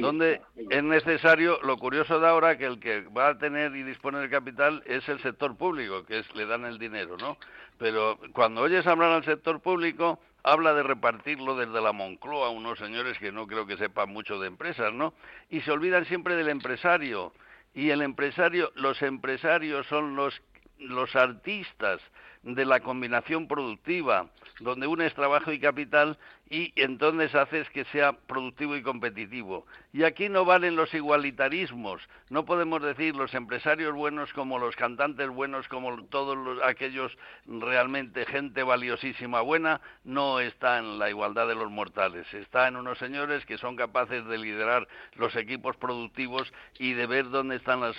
donde es necesario, lo curioso de ahora que el que va a tener y disponer del capital es el sector público, que es le dan el dinero, ¿no? Pero cuando oyes hablar al sector público, habla de repartirlo desde la Moncloa a unos señores que no creo que sepan mucho de empresas, ¿no? Y se olvidan siempre del empresario. Y el empresario, los empresarios son los los artistas de la combinación productiva, donde unes trabajo y capital y entonces haces que sea productivo y competitivo. Y aquí no valen los igualitarismos. No podemos decir los empresarios buenos como los cantantes buenos, como todos aquellos realmente gente valiosísima buena, no está en la igualdad de los mortales. Está en unos señores que son capaces de liderar los equipos productivos y de ver dónde están las,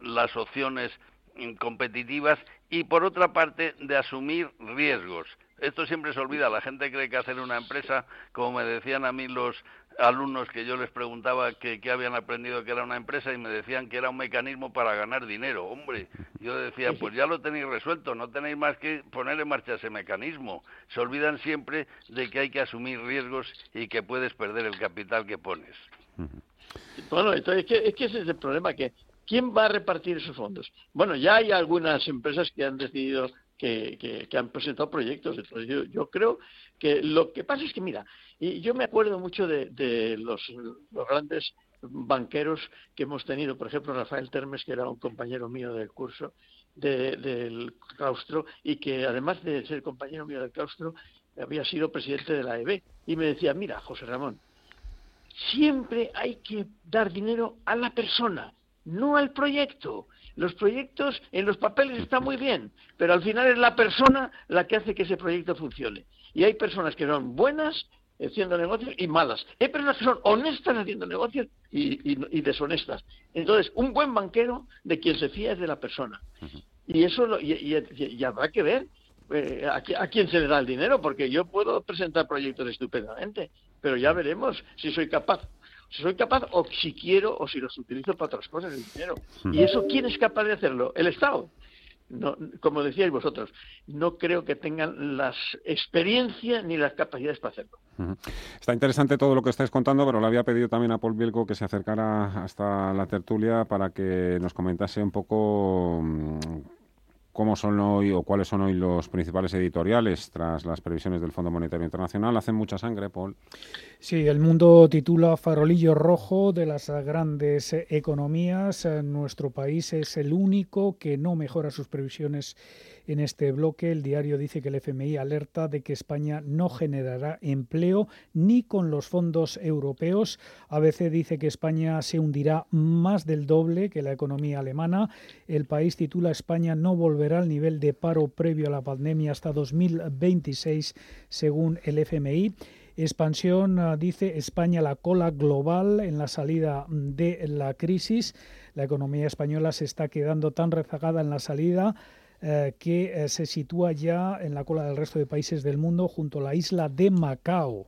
las opciones competitivas y por otra parte de asumir riesgos. Esto siempre se olvida, la gente cree que hacer una empresa, como me decían a mí los alumnos que yo les preguntaba qué habían aprendido que era una empresa y me decían que era un mecanismo para ganar dinero. Hombre, yo decía, pues ya lo tenéis resuelto, no tenéis más que poner en marcha ese mecanismo. Se olvidan siempre de que hay que asumir riesgos y que puedes perder el capital que pones. Bueno, entonces es que, es que ese es el problema, que ¿Quién va a repartir esos fondos? Bueno, ya hay algunas empresas que han decidido que, han presentado proyectos. Yo, yo, creo que lo que pasa es que, mira, y yo me acuerdo mucho de, los, grandes banqueros que hemos tenido, por ejemplo, Rafael Termes, que era un compañero mío del curso del claustro y que además de ser compañero mío del claustro, había sido presidente de la EB. Y me decía, mira, José Ramón, siempre hay que dar dinero a la persona no al proyecto. Los proyectos en los papeles están muy bien, pero al final es la persona la que hace que ese proyecto funcione. Y hay personas que son buenas haciendo negocios y malas. Hay personas que son honestas haciendo negocios y, deshonestas. Entonces, un buen banquero de quien se fía es de la persona. Y eso y, habrá que ver eh, a, a, quién se le da el dinero, porque yo puedo presentar proyectos estupendamente, pero ya veremos si soy capaz si soy capaz o si quiero o si los utilizo para otras cosas el dinero. ¿Y eso quién es capaz de hacerlo? El Estado. no, como decíais vosotros, no creo que tengan las experiencias ni las capacidades para hacerlo. Está interesante todo lo que estáis contando, pero le había pedido también a Paul Bielko que se acercara hasta la tertulia para que nos comentase un poco mm, cómo son hoy o cuáles son hoy los principales editoriales tras las previsiones del Fondo Monetario Internacional. Hacen mucha sangre, Paul. Sí, el mundo titula Farolillo Rojo de las grandes economías. Nuestro país es el único que no mejora sus previsiones en este bloque. El diario dice que el FMI alerta de que España no generará empleo ni con los fondos europeos. ABC dice que España se hundirá más del doble que la economía alemana. El país titula España no volverá al nivel de paro previo a la pandemia hasta 2026, según el FMI. Expansión ah, dice España la cola global en la salida de la crisis. La economía española se está quedando tan rezagada en la salida eh, que eh, se sitúa ya en la cola del resto de países del mundo junto a la isla de Macao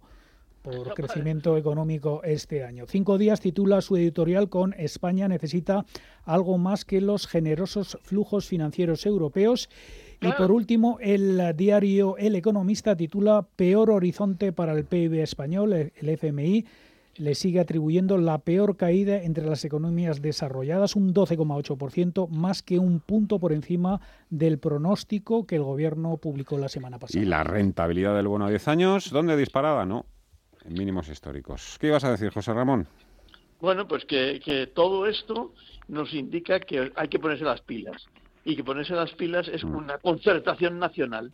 por crecimiento económico este año. Cinco días titula su editorial con España necesita algo más que los generosos flujos financieros europeos. Y por último, el diario El Economista titula Peor horizonte para el PIB español, el FMI le sigue atribuyendo la peor caída entre las economías desarrolladas, un 12,8%, más que un punto por encima del pronóstico que el gobierno publicó la semana pasada. Y la rentabilidad del bono a 10 años, ¿dónde disparada? No, en mínimos históricos. ¿Qué ibas a decir, José Ramón? Bueno, pues que, que todo esto nos indica que hay que ponerse las pilas. Y que ponerse las pilas es mm. una concertación nacional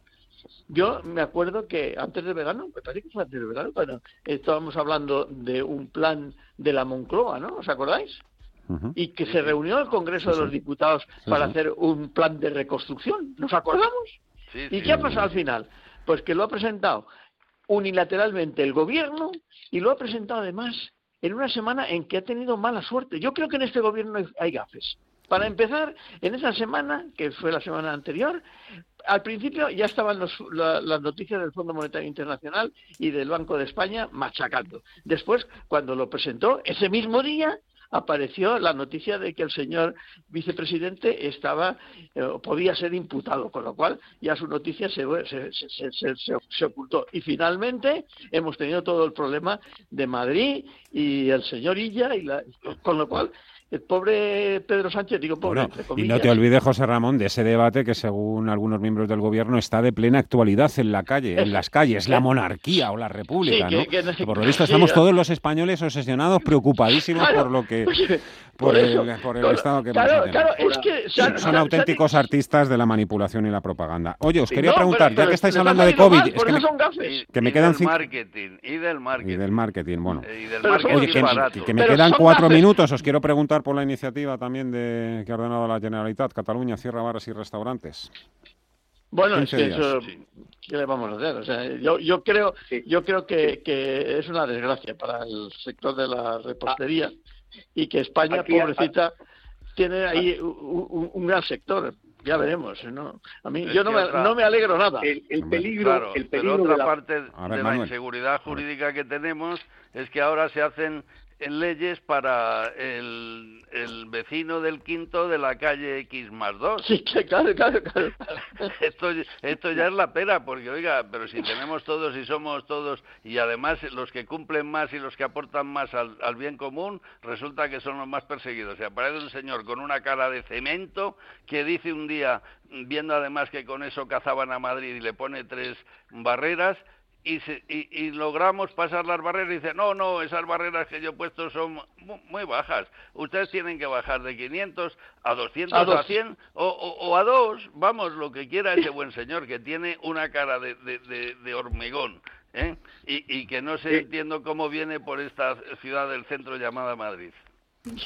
yo me acuerdo que antes del verano, me parece que fue antes del verano, bueno, estábamos hablando de un plan de la Moncloa, ¿no? ¿Os acordáis? Y que se reunió el Congreso de los Diputados para hacer un plan de reconstrucción. ¿Nos acordamos? ¿Y qué ha pasado al final? Pues que lo ha presentado unilateralmente el gobierno y lo ha presentado además en una semana en que ha tenido mala suerte. Yo creo que en este gobierno hay gafes. Para empezar, en esa semana, que fue la semana anterior, al principio ya estaban las noticias del Fondo Monetario Internacional y del Banco de España machacando. Después, cuando lo presentó, ese mismo día apareció la noticia de que el señor vicepresidente estaba eh, podía ser imputado, con lo cual ya su noticia se, se, ocultó. Y finalmente hemos tenido todo el problema de Madrid y el señor Illa, y la, con lo cual el pobre Pedro Sánchez, digo pobre, Y no te olvides, José Ramón, de ese debate que según algunos miembros del gobierno está de plena actualidad en la calle, en las calles, la monarquía o la república, ¿no? por lo visto estamos todos los españoles obsesionados, preocupadísimos por lo que por, el, estado que claro, claro, es que son, auténticos artistas de la manipulación y la propaganda. Oye, os quería preguntar, ya que estáis hablando de COVID, es que, me, que me quedan del marketing y del marketing. y del marketing, bueno. Oye, que, que me quedan cuatro minutos, os quiero preguntar por la iniciativa también de que ha ordenado la Generalitat, Cataluña cierra bares y restaurantes. Bueno, es que eso, ¿qué le vamos a hacer? O sea, yo, yo creo, yo creo que, que, es una desgracia para el sector de la repostería y que España, pobrecita, tiene ahí un, gran sector. Ya veremos, ¿no? A mí, yo no me, no me, alegro nada. El, peligro, el peligro otra parte de la inseguridad jurídica que tenemos es que ahora se hacen en leyes para el, el, vecino del quinto de la calle X más 2. Sí, claro, claro, claro. Esto, esto ya es la pera, porque oiga, pero si tenemos todos y somos todos, y además los que cumplen más y los que aportan más al, al bien común, resulta que son los más perseguidos. Se aparece un señor con una cara de cemento que dice un día, viendo además que con eso cazaban a Madrid y le pone tres barreras, y, y, logramos pasar las barreras y dice, no, no, esas barreras que yo he puesto son muy, bajas. Ustedes tienen que bajar de 500 a 200 a, a 100 o, o, a 2, vamos, lo que quiera ese buen señor que tiene una cara de, de, de, hormigón. ¿eh? Y, y, que no sé, entiendo cómo viene por esta ciudad del centro llamada Madrid.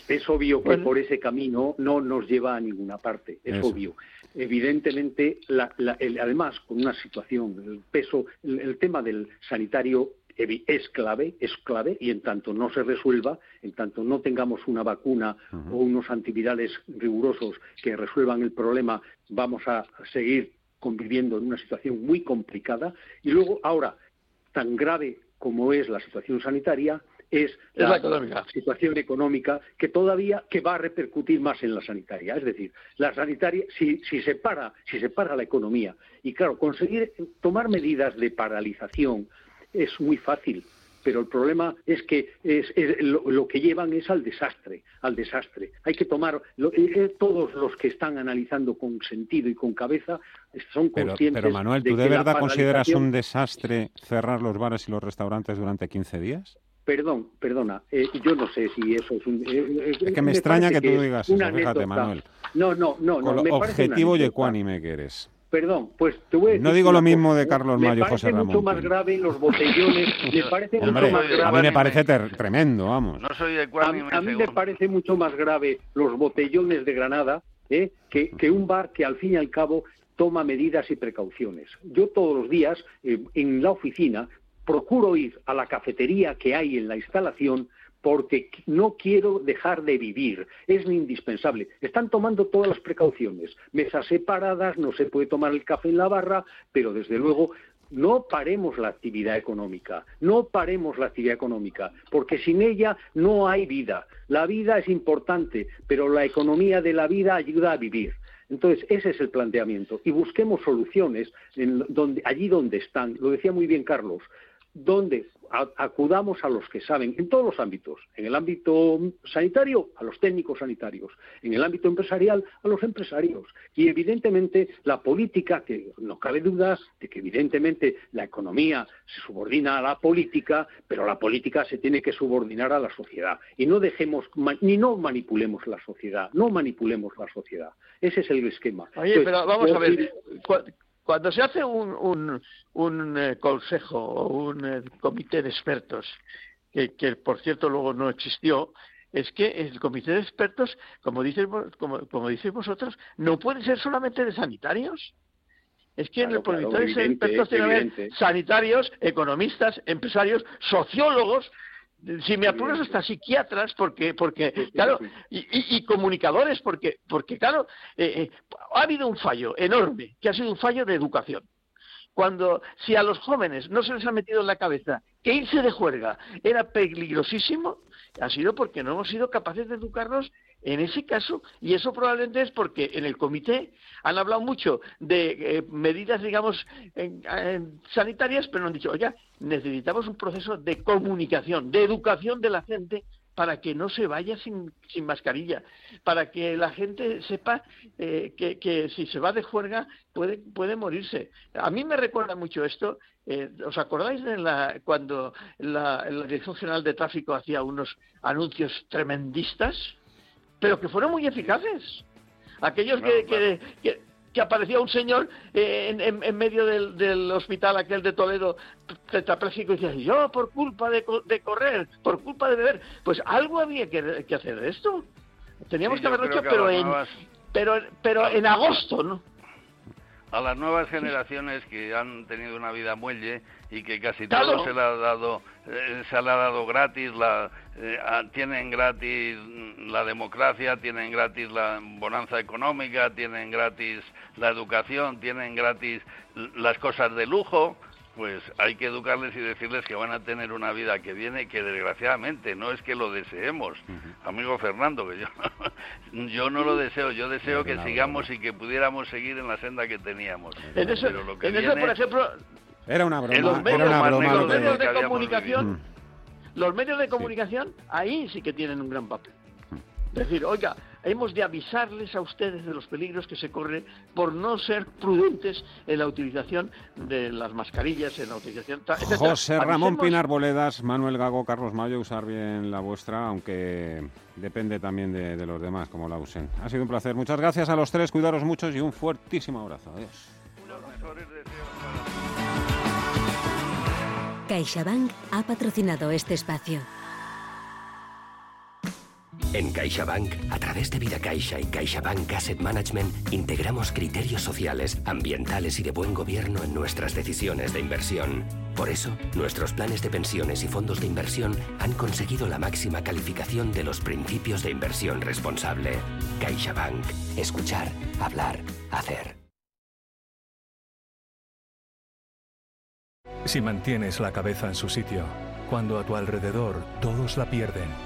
Es obvio que por ese camino no nos lleva a ninguna parte, es obvio evidentemente, además, con una situación, el peso, el, tema del sanitario es clave, es clave, y en tanto no se resuelva, en tanto no tengamos una vacuna o unos antivirales rigurosos que resuelvan el problema, vamos a seguir conviviendo en una situación muy complicada. Y luego, ahora, tan grave como es la situación sanitaria, es la, situación económica que todavía que va a repercutir más en la sanitaria. Es decir, la sanitaria, si, si, se para, si se para la economía, y claro, conseguir tomar medidas de paralización es muy fácil, pero el problema es que es, lo, que llevan es al desastre, al desastre. Hay que tomar, eh, eh, todos los que están analizando con sentido y con cabeza son conscientes. Pero, Manuel, ¿tú de, verdad consideras un desastre cerrar los bares y los restaurantes durante 15 días? Perdón, perdona, eh, yo no sé si eso es un... es que me, extraña que tú digas eso, fíjate, Manuel. No, no, no. no objetivo y ecuánime que eres. Perdón, pues a decir No digo lo mismo de Carlos Mayo y José Ramón. Me parece mucho más grave los botellones. me parece mucho más grave. A mí me parece tremendo, vamos. No soy ecuánime, a, a mí me parece mucho más grave los botellones de Granada ¿eh? que, que un bar que al fin y al cabo toma medidas y precauciones. Yo todos los días eh, en la oficina procuro ir a la cafetería que hay en la instalación porque no quiero dejar de vivir, es indispensable. Están tomando todas las precauciones, mesas separadas, no se puede tomar el café en la barra, pero desde luego no paremos la actividad económica, no paremos la actividad económica, porque sin ella no hay vida. La vida es importante, pero la economía de la vida ayuda a vivir. Entonces, ese es el planteamiento. Y busquemos soluciones allí donde están. Lo decía muy bien Carlos donde acudamos a los que saben en todos los ámbitos, en el ámbito sanitario a los técnicos sanitarios, en el ámbito empresarial a los empresarios y evidentemente la política, que no cabe duda de que evidentemente la economía se subordina a la política, pero la política se tiene que subordinar a la sociedad y no dejemos ni no manipulemos la sociedad, no manipulemos la sociedad. Ese es el esquema. Oye, pero vamos a ver, cuando se hace un, un, eh, consejo o un eh, comité de expertos, que, por cierto luego no existió, es que el comité de expertos, como dices, como, como vosotros, no puede ser solamente de sanitarios. Es que en el comité de expertos tiene que haber sanitarios, economistas, empresarios, sociólogos, si me apuras hasta psiquiatras porque porque claro y, comunicadores porque porque claro eh, eh, ha habido un fallo enorme que ha sido un fallo de educación. Cuando si a los jóvenes no se les ha metido en la cabeza que irse de juerga era peligrosísimo ha sido porque no hemos sido capaces de educarnos en ese caso, y eso probablemente es porque en el comité han hablado mucho de eh, medidas, digamos, sanitarias, pero no han dicho, oiga, necesitamos un proceso de comunicación, de educación de la gente para que no se vaya sin, mascarilla, para que la gente sepa eh, que, si se va de juerga puede, puede morirse. A mí me recuerda mucho esto. Eh, ¿Os acordáis de la, cuando la Dirección General de Tráfico hacía unos anuncios tremendistas? pero que fueron muy eficaces. Aquellos que, que, aparecía un señor eh, en, medio del, hospital aquel de Toledo tetrapléjico y decía, yo por culpa de, correr, por culpa de beber, pues algo había que, hacer de esto. Teníamos que haberlo hecho, pero, en, pero, pero en agosto, ¿no? a las nuevas generaciones que han tenido una vida muelle y que casi todo se le ha dado eh, se le ha dado gratis la eh, tienen gratis la democracia tienen gratis la bonanza económica tienen gratis la educación tienen gratis las cosas de lujo pues hay que educarles y decirles que van a tener una vida que viene que desgraciadamente no es que lo deseemos, amigo Fernando, que yo, yo no lo deseo, yo deseo que sigamos y que pudiéramos seguir en la senda que teníamos. En eso, por ejemplo, era una broma, los medios, de comunicación, los medios de comunicación ahí sí que tienen un gran papel. Es decir, oiga, hemos de avisarles a ustedes de los peligros que se corren por no ser prudentes en la utilización de las mascarillas, en la utilización... José Ramón Pinar Boledas, Manuel Gago, Carlos Mayo, usar bien la vuestra, aunque depende también de, de los demás cómo la usen. Ha sido un placer. Muchas gracias a los tres, cuidaros muchos y un fuertísimo abrazo. Adiós. CaixaBank ha patrocinado este espacio. En CaixaBank, a través de Vida Caixa y CaixaBank Asset Management, integramos criterios sociales, ambientales y de buen gobierno en nuestras decisiones de inversión. Por eso, nuestros planes de pensiones y fondos de inversión han conseguido la máxima calificación de los principios de inversión responsable. CaixaBank. Escuchar, hablar, hacer. Si mantienes la cabeza en su sitio, cuando a tu alrededor todos la pierden.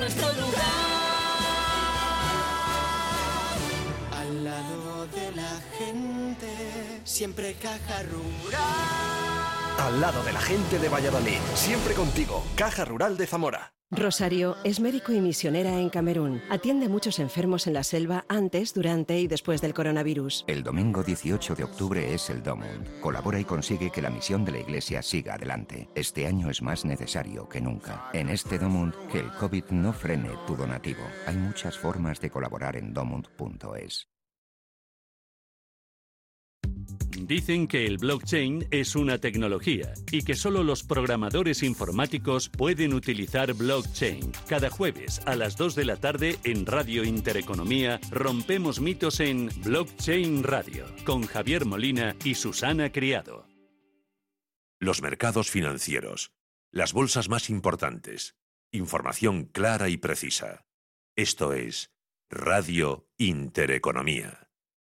Nuestro lugar. Al lado de la gente, siempre caja rural. Al lado de la gente de Valladolid, siempre contigo, Caja Rural de Zamora. Rosario es médico y misionera en Camerún. Atiende a muchos enfermos en la selva antes, durante y después del coronavirus. El domingo 18 de octubre es el Domund. Colabora y consigue que la misión de la Iglesia siga adelante. Este año es más necesario que nunca. En este Domund, que el COVID no frene tu donativo. Hay muchas formas de colaborar en domund.es. Dicen que el blockchain es una tecnología y que solo los programadores informáticos pueden utilizar blockchain. Cada jueves a las 2 de la tarde en Radio Intereconomía rompemos mitos en Blockchain Radio con Javier Molina y Susana Criado. Los mercados financieros, las bolsas más importantes, información clara y precisa. Esto es Radio Intereconomía.